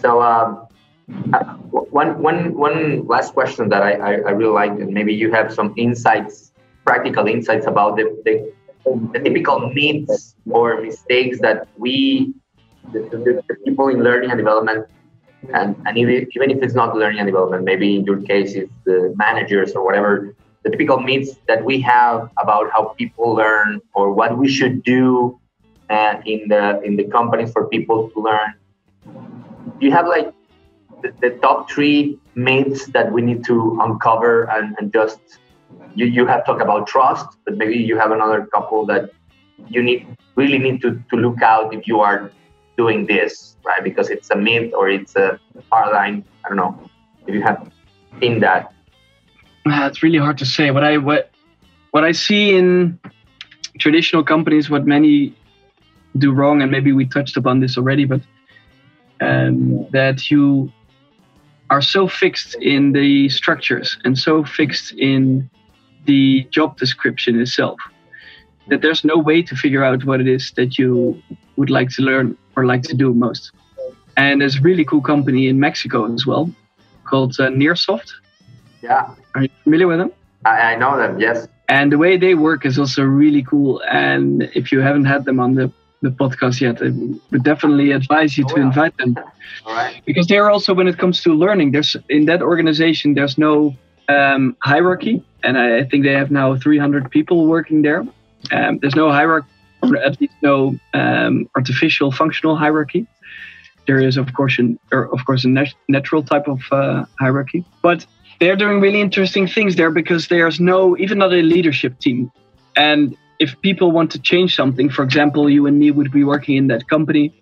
So um, one one one last question that I, I, I really like, and maybe you have some insights, practical insights about the, the, the typical myths or mistakes that we the, the, the people in learning and development, and, and even, even if it's not learning and development, maybe in your case, it's the managers or whatever, the typical myths that we have about how people learn or what we should do uh, in the in the companies for people to learn. Do you have like the, the top three myths that we need to uncover and, and just you, you have talked about trust, but maybe you have another couple that you need really need to, to look out if you are doing this, right? Because it's a myth or it's a paradigm. I don't know if you have seen that. Uh, it's really hard to say. What I what what I see in traditional companies, what many do wrong, and maybe we touched upon this already, but um, that you are so fixed in the structures and so fixed in the job description itself that there's no way to figure out what it is that you would like to learn or like to do most. And there's a really cool company in Mexico as well called uh, Nearsoft. Yeah. Are you familiar with them? I, I know them, yes. And the way they work is also really cool. And if you haven't had them on the, the podcast yet, I would definitely advise you Oh, to yeah. invite them. Right. because they're also when it comes to learning there's in that organization there's no um, hierarchy. And I, think they have now 300 people working there. Um, there's no hierarchy or at least no um, artificial functional hierarchy. There is of course an or of course a nat- natural type of uh, hierarchy. But they're doing really interesting things there because there's no even not a leadership team. And if people want to change something for example you and me would be working in that company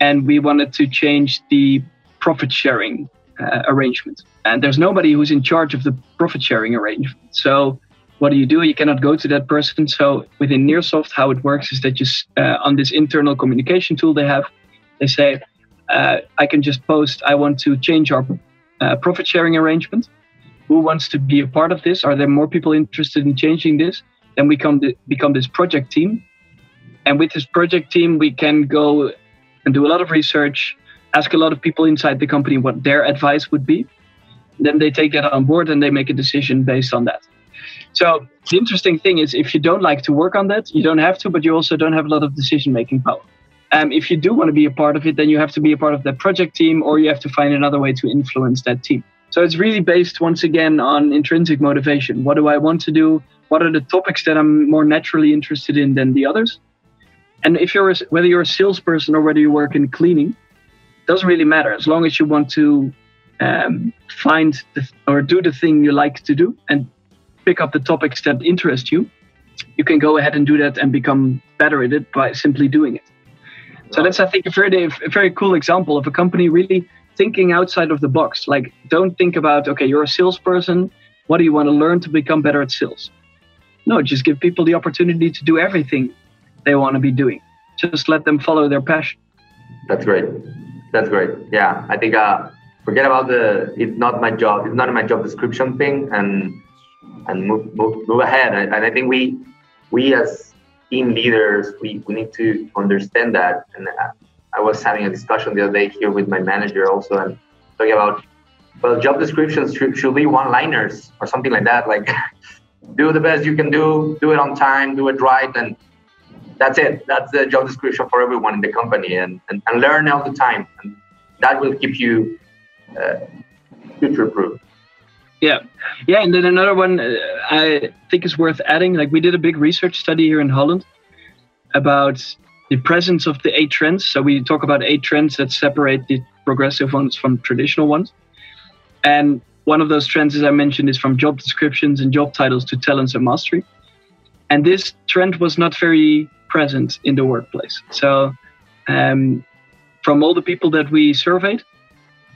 and we wanted to change the profit sharing uh, arrangement. And there's nobody who's in charge of the profit sharing arrangement. So what do you do? You cannot go to that person. So within Nearsoft, how it works is that just uh, on this internal communication tool they have, they say, uh, I can just post, I want to change our uh, profit sharing arrangement. Who wants to be a part of this? Are there more people interested in changing this? Then we come to, become this project team. And with this project team, we can go and do a lot of research, ask a lot of people inside the company what their advice would be. Then they take that on board and they make a decision based on that. So the interesting thing is, if you don't like to work on that, you don't have to, but you also don't have a lot of decision making power. Um, if you do want to be a part of it, then you have to be a part of that project team, or you have to find another way to influence that team. So it's really based once again on intrinsic motivation. What do I want to do? What are the topics that I'm more naturally interested in than the others? And if you're a, whether you're a salesperson or whether you work in cleaning, doesn't really matter as long as you want to um, find the, or do the thing you like to do and pick up the topics that interest you. You can go ahead and do that and become better at it by simply doing it. So that's, I think, a very, a very cool example of a company really thinking outside of the box. Like, don't think about, okay, you're a salesperson. What do you want to learn to become better at sales? No, just give people the opportunity to do everything they want to be doing. Just let them follow their passion. That's great. That's great. Yeah, I think uh, forget about the it's not my job. It's not my job description thing, and and move move, move ahead. And, and I think we we as team leaders we, we need to understand that. And uh, I was having a discussion the other day here with my manager also, and talking about well, job descriptions should, should be one-liners or something like that. Like do the best you can do, do it on time, do it right, and that's it. That's the job description for everyone in the company, and, and, and learn all the time. And that will keep you uh, future proof. Yeah, yeah, and then another one uh, I think is worth adding. Like we did a big research study here in Holland about the presence of the eight trends. So we talk about eight trends that separate the progressive ones from traditional ones. And one of those trends, as I mentioned, is from job descriptions and job titles to talents and mastery. And this trend was not very present in the workplace. So, um, from all the people that we surveyed,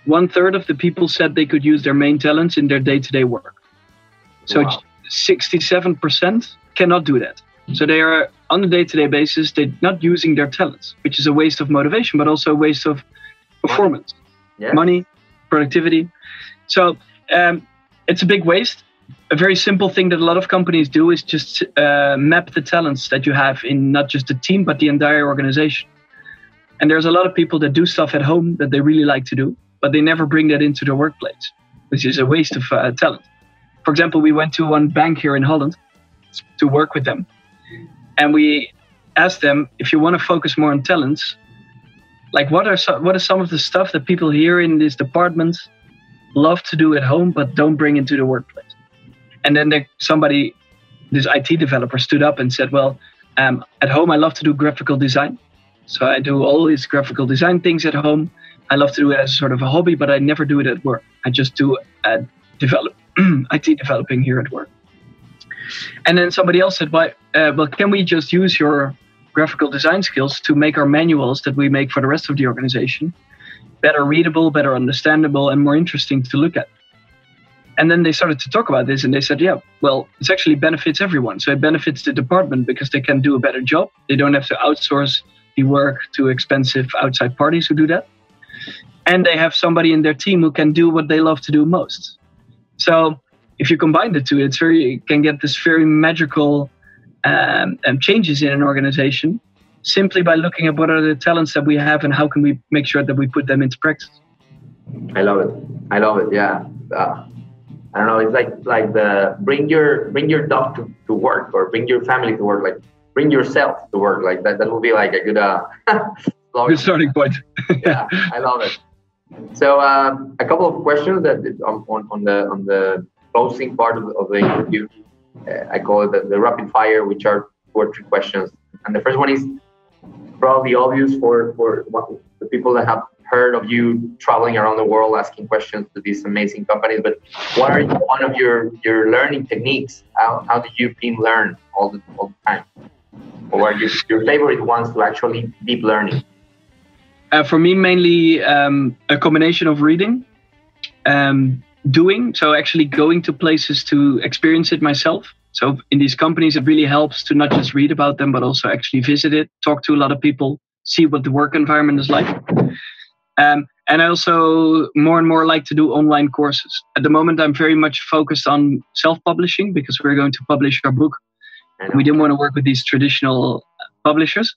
one third of the people said they could use their main talents in their day to day work. So, Wow. 67% cannot do that. So, they are on a day to day basis, they're not using their talents, which is a waste of motivation, but also a waste of performance Yeah. money, productivity. So um, it's a big waste. A very simple thing that a lot of companies do is just uh, map the talents that you have in not just the team, but the entire organization. And there's a lot of people that do stuff at home that they really like to do, but they never bring that into their workplace, which is a waste of uh, talent. For example, we went to one bank here in Holland to work with them. And we asked them if you want to focus more on talents, like what are some, what is some of the stuff that people here in these departments love to do at home but don't bring into the workplace? And then there, somebody, this IT developer, stood up and said, "Well, um, at home I love to do graphical design, so I do all these graphical design things at home. I love to do it as sort of a hobby, but I never do it at work. I just do uh, develop IT developing here at work." And then somebody else said, "Why? Uh, well, can we just use your graphical design skills to make our manuals that we make for the rest of the organization better readable, better understandable, and more interesting to look at. And then they started to talk about this and they said, yeah, well, it actually benefits everyone. So it benefits the department because they can do a better job. They don't have to outsource the work to expensive outside parties who do that. And they have somebody in their team who can do what they love to do most. So if you combine the two, it's very, it can get this very magical um, um, changes in an organization simply by looking at what are the talents that we have and how can we make sure that we put them into practice. I love it. I love it. Yeah. Uh, I don't know. It's like like the bring your bring your dog to, to work or bring your family to work. Like bring yourself to work. Like that. That would be like a good uh, good starting point. yeah, I love it. So um, a couple of questions that on, on, on the on the closing part of, of the interview. Uh, I call it the, the rapid fire, which are two or three questions. And the first one is probably obvious for for the people that have heard of you traveling around the world asking questions to these amazing companies. But what are one of your your learning techniques? How how do you team learn all the all the time? Or are your your favorite ones to actually deep learning? Uh, for me, mainly um, a combination of reading, um, doing, so actually going to places to experience it myself. So in these companies, it really helps to not just read about them, but also actually visit it, talk to a lot of people, see what the work environment is like. Um, and I also more and more like to do online courses. At the moment, I'm very much focused on self-publishing because we're going to publish our book. We didn't want to work with these traditional publishers.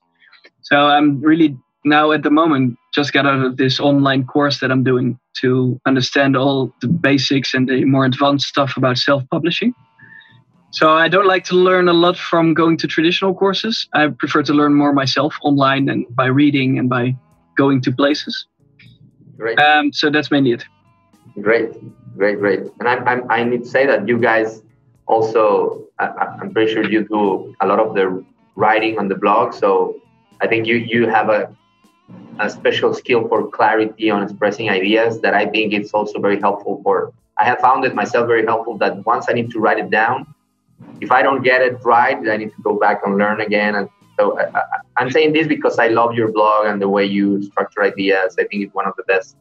So I'm really now at the moment just got out of this online course that I'm doing to understand all the basics and the more advanced stuff about self-publishing. So I don't like to learn a lot from going to traditional courses. I prefer to learn more myself online and by reading and by going to places. Great. Um, so that's mainly it. Great, great, great. And I, I, I need to say that you guys also, I, I'm pretty sure you do a lot of the writing on the blog. So I think you you have a a special skill for clarity on expressing ideas that I think it's also very helpful for. I have found it myself very helpful that once I need to write it down, if I don't get it right, I need to go back and learn again. And so I, am saying this because I love your blog and the way you structure ideas. I think it's one of the best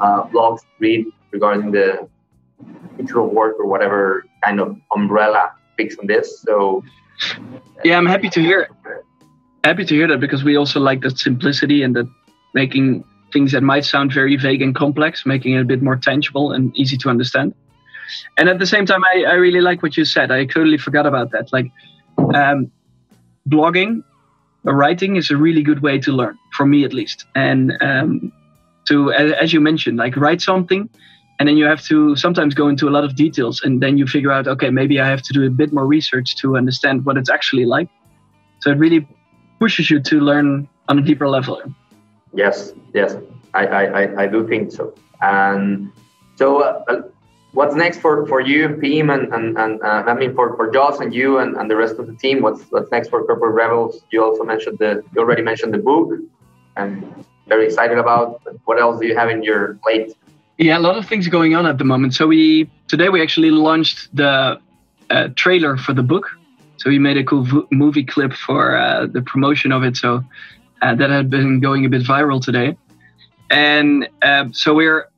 uh, blogs to read regarding the future of work or whatever kind of umbrella picks on this. So yeah, I'm happy to hear. Happy to hear that because we also like that simplicity and that making things that might sound very vague and complex, making it a bit more tangible and easy to understand and at the same time I, I really like what you said. I totally forgot about that. Like um, blogging writing is a really good way to learn for me at least. And um, to as you mentioned like write something and then you have to sometimes go into a lot of details and then you figure out okay maybe i have to do a bit more research to understand what it's actually like. So it really pushes you to learn on a deeper level. Yes yes. I i, I do think so. And so uh, what's next for, for you, Pim, and, and, and uh, I mean for, for Joost and you and, and the rest of the team? What's what's next for Corporate Rebels? You also mentioned the you already mentioned the book, and very excited about. What else do you have in your plate? Yeah, a lot of things going on at the moment. So we today we actually launched the uh, trailer for the book. So we made a cool movie clip for uh, the promotion of it. So uh, that had been going a bit viral today, and um, so we're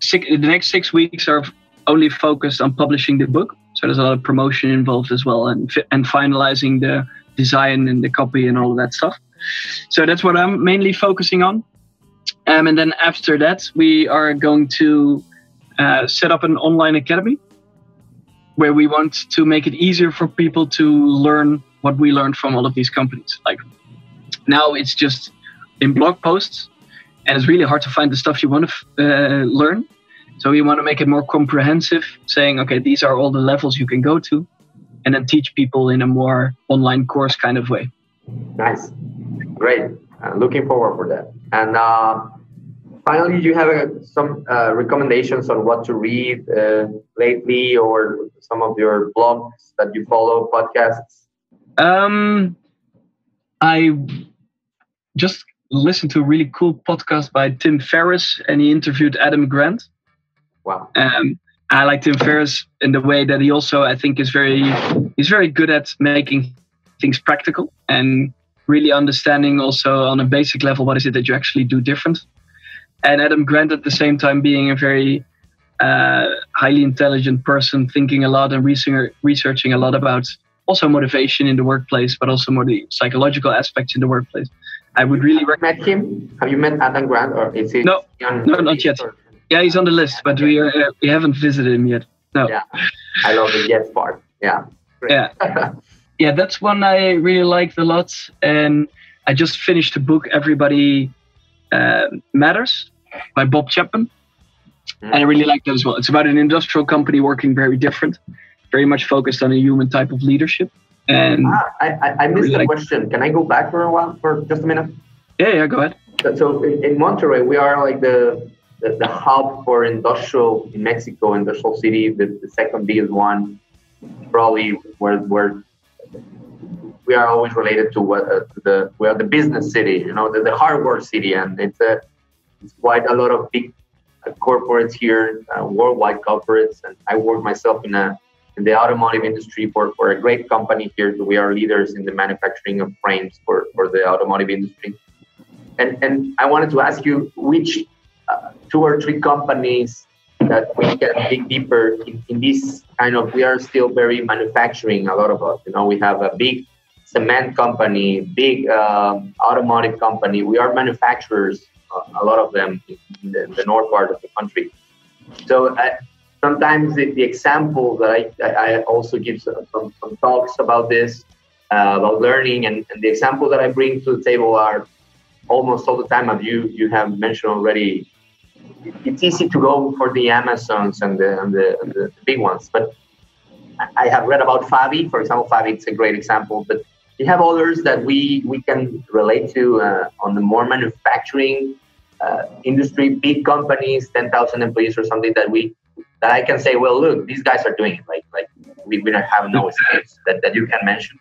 six, the next six weeks are only focused on publishing the book. So there's a lot of promotion involved as well, and and finalizing the design and the copy and all of that stuff. So that's what I'm mainly focusing on. Um, and then after that, we are going to uh, set up an online academy where we want to make it easier for people to learn what we learned from all of these companies. Like now, it's just in blog posts and it's really hard to find the stuff you want to uh, learn. So we want to make it more comprehensive, saying, okay, these are all the levels you can go to, and then teach people in a more online course kind of way. Nice, great. looking forward for that. And uh, finally, do you have uh, some uh, recommendations on what to read uh, lately, or some of your blogs that you follow, podcasts? Um, I just listened to a really cool podcast by Tim Ferriss, and he interviewed Adam Grant. Wow. Um, I like Tim Ferriss in the way that he also, I think, is very he's very good at making things practical and really understanding also on a basic level what is it that you actually do different. And Adam Grant at the same time being a very uh, highly intelligent person, thinking a lot and researching a lot about also motivation in the workplace, but also more the psychological aspects in the workplace. I would really recommend. Met him? Have you met Adam Grant, or is he? No, no, not yet. Or? Yeah, he's on the list, but we are, uh, we haven't visited him yet. No. Yeah, I love the yet part. Yeah. Great. Yeah. yeah, that's one I really liked a lot, and I just finished the book Everybody uh, Matters by Bob Chapman, mm. and I really like that as well. It's about an industrial company working very different, very much focused on a human type of leadership. And ah, I, I, I missed really the like question. Can I go back for a while for just a minute? Yeah, yeah, go ahead. So in, in Monterrey, we are like the the, the hub for industrial in Mexico, industrial city, the, the second biggest one, probably where where we are always related to what uh, to the we are the business city, you know, the, the hardware city, and it's a it's quite a lot of big uh, corporates here, uh, worldwide corporates, and I work myself in a in the automotive industry for, for a great company here. We are leaders in the manufacturing of frames for, for the automotive industry. And, and I wanted to ask you which uh, two or three companies that we can dig deeper in, in this kind of we are still very manufacturing a lot of us you know we have a big cement company big um, automotive company we are manufacturers uh, a lot of them in the, in the, north part of the country so uh, sometimes the, the, example that I, I also give some, some talks about this uh, about learning and, and the example that I bring to the table are almost all the time as you you have mentioned already it's easy to go for the Amazons and the, and the, and the big ones, but I have read about Favi, for example. Favi, it's a great example, but you have others that we we can relate to uh, on the more manufacturing uh, industry, big companies, ten thousand employees or something that we that I can say, well, look, these guys are doing it. Like like we, we don't have no excuse that, that you can mention.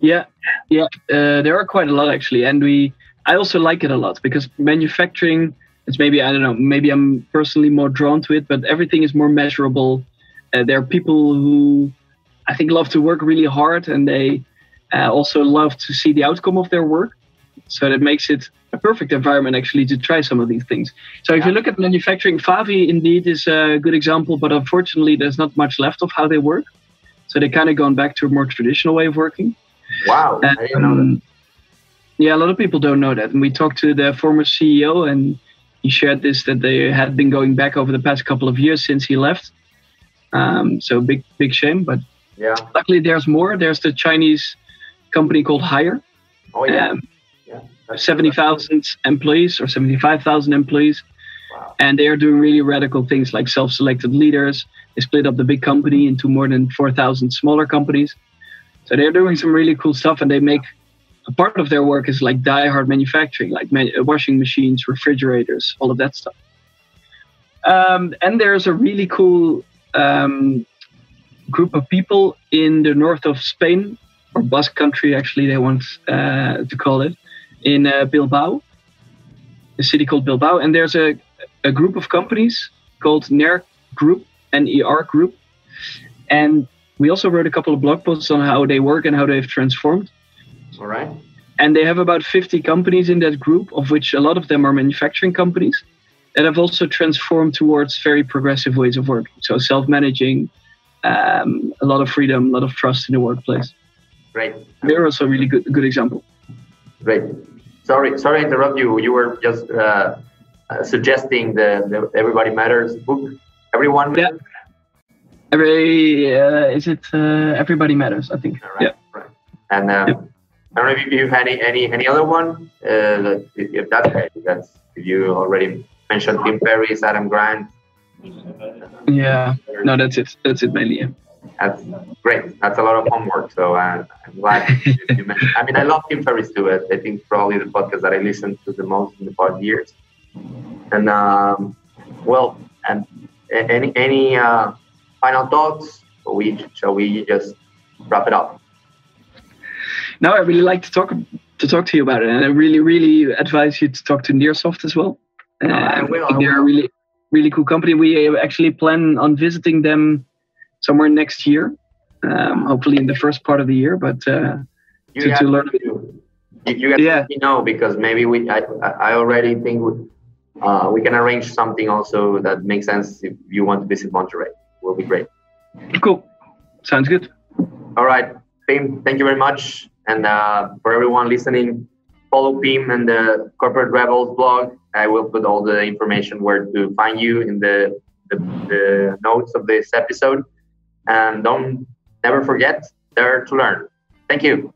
Yeah, yeah, uh, there are quite a lot actually, and we I also like it a lot because manufacturing it's maybe I don't know. Maybe I'm personally more drawn to it, but everything is more measurable. Uh, there are people who I think love to work really hard, and they uh, also love to see the outcome of their work. So that makes it a perfect environment actually to try some of these things. So if you look at manufacturing, Favi indeed is a good example, but unfortunately there's not much left of how they work. So they kind of gone back to a more traditional way of working. Wow, I didn't know that. Um, yeah, a lot of people don't know that. And we talked to the former CEO, and he shared this that they had been going back over the past couple of years since he left. Um, so big, big shame. But yeah, luckily there's more. There's the Chinese company called Haier. Oh yeah. Um, yeah. 70,000 employees or 75,000 employees. Wow. And they are doing really radical things like self selected leaders. They split up the big company into more than 4,000 smaller companies. So they're doing some really cool stuff and they make a part of their work is like die-hard manufacturing, like man- washing machines, refrigerators, all of that stuff. Um, and there's a really cool um, group of people in the north of Spain, or Basque country, actually, they want uh, to call it, in uh, Bilbao, a city called Bilbao. And there's a, a group of companies called NER Group, N-E-R Group. And we also wrote a couple of blog posts on how they work and how they've transformed. All right. And they have about 50 companies in that group, of which a lot of them are manufacturing companies that have also transformed towards very progressive ways of working. So self managing, um, a lot of freedom, a lot of trust in the workplace. Great. They're also a really good, good example. Great. Sorry, sorry to interrupt you. You were just uh, uh, suggesting the, the, Everybody Matters book. Everyone Yeah. Every, uh, is it uh, Everybody Matters? I think. Right. Yeah. Right. And um. I don't know if you have any any any other one. Uh, if, if that's that's if you already mentioned Tim Ferriss, Adam Grant. Yeah, no, that's it. That's it mainly. Yeah. That's great. That's a lot of homework. So uh, I'm glad you mentioned. I mean, I love Tim Ferriss too. I think probably the podcast that I listened to the most in the past years. And um, well, and any any uh, final thoughts? Shall we shall we just wrap it up? No, I really like to talk to talk to you about it, and I really really advise you to talk to Nearsoft as well. Uh, I will. I they're will. a really really cool company. We actually plan on visiting them somewhere next year, um, hopefully in the first part of the year. But uh, You to, to learn. You, you guys Yeah. let me know because maybe we I, I already think we, uh, we can arrange something also that makes sense if you want to visit Monterrey. Will be great. Cool, sounds good. All right, Pim, thank you very much. And uh, for everyone listening, follow Pim and the Corporate Rebels blog. I will put all the information where to find you in the, the, the notes of this episode. And don't never forget, dare to learn. Thank you.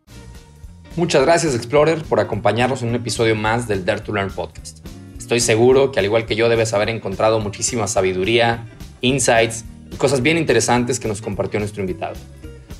Muchas gracias Explorer por acompañarnos en un episodio más del Dare to Learn podcast. Estoy seguro que al igual que yo debes haber encontrado muchísima sabiduría, insights y cosas bien interesantes que nos compartió nuestro invitado.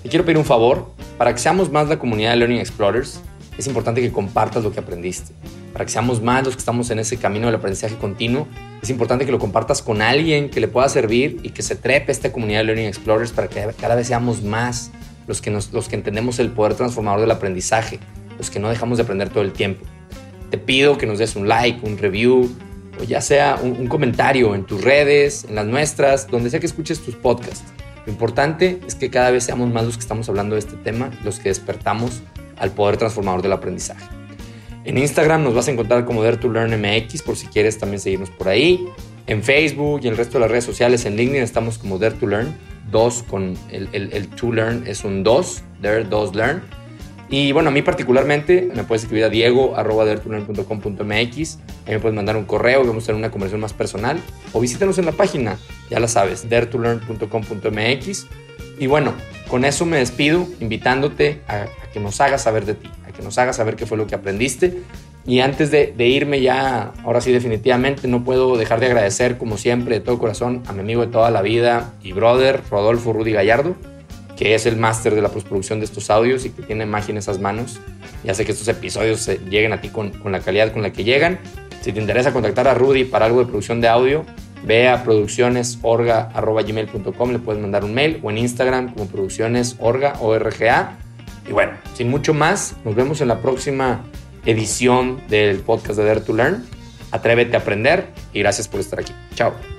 Te quiero pedir un favor, para que seamos más la comunidad de Learning Explorers, es importante que compartas lo que aprendiste. Para que seamos más los que estamos en ese camino del aprendizaje continuo, es importante que lo compartas con alguien que le pueda servir y que se trepe esta comunidad de Learning Explorers para que cada vez seamos más los que, nos, los que entendemos el poder transformador del aprendizaje, los que no dejamos de aprender todo el tiempo. Te pido que nos des un like, un review, o ya sea un, un comentario en tus redes, en las nuestras, donde sea que escuches tus podcasts. Lo importante es que cada vez seamos más los que estamos hablando de este tema, los que despertamos al poder transformador del aprendizaje. En Instagram nos vas a encontrar como Dare to Learn MX por si quieres también seguirnos por ahí. En Facebook y el resto de las redes sociales, en LinkedIn estamos como Dare to Learn. 2 con el, el, el to learn es un 2, Dare 2 Learn. Y bueno, a mí particularmente me puedes escribir a diego arroba daretolearn.com.mx. Ahí me puedes mandar un correo, vamos a tener una conversación más personal. O visítanos en la página, ya la sabes, daretolearn.com.mx. Y bueno, con eso me despido, invitándote a, que nos hagas saber de ti, que nos hagas saber qué fue lo que aprendiste. Y antes de, irme ya, ahora sí definitivamente, no puedo dejar de agradecer, como siempre, de todo corazón, a mi amigo de toda la vida y brother, Rodolfo Rudy Gallardo, que es el máster de la postproducción de estos audios y que tiene magia en esas manos. Ya sé que estos episodios lleguen a ti con, la calidad con la que llegan. Si te interesa contactar a Rudy para algo de producción de audio, ve a produccionesorga.gmail.com, le puedes mandar un mail o en Instagram como produccionesorga o RGA. Y bueno, sin mucho más, nos vemos en la próxima edición del podcast de Dare to Learn. Atrévete a aprender y gracias por estar aquí. Chao.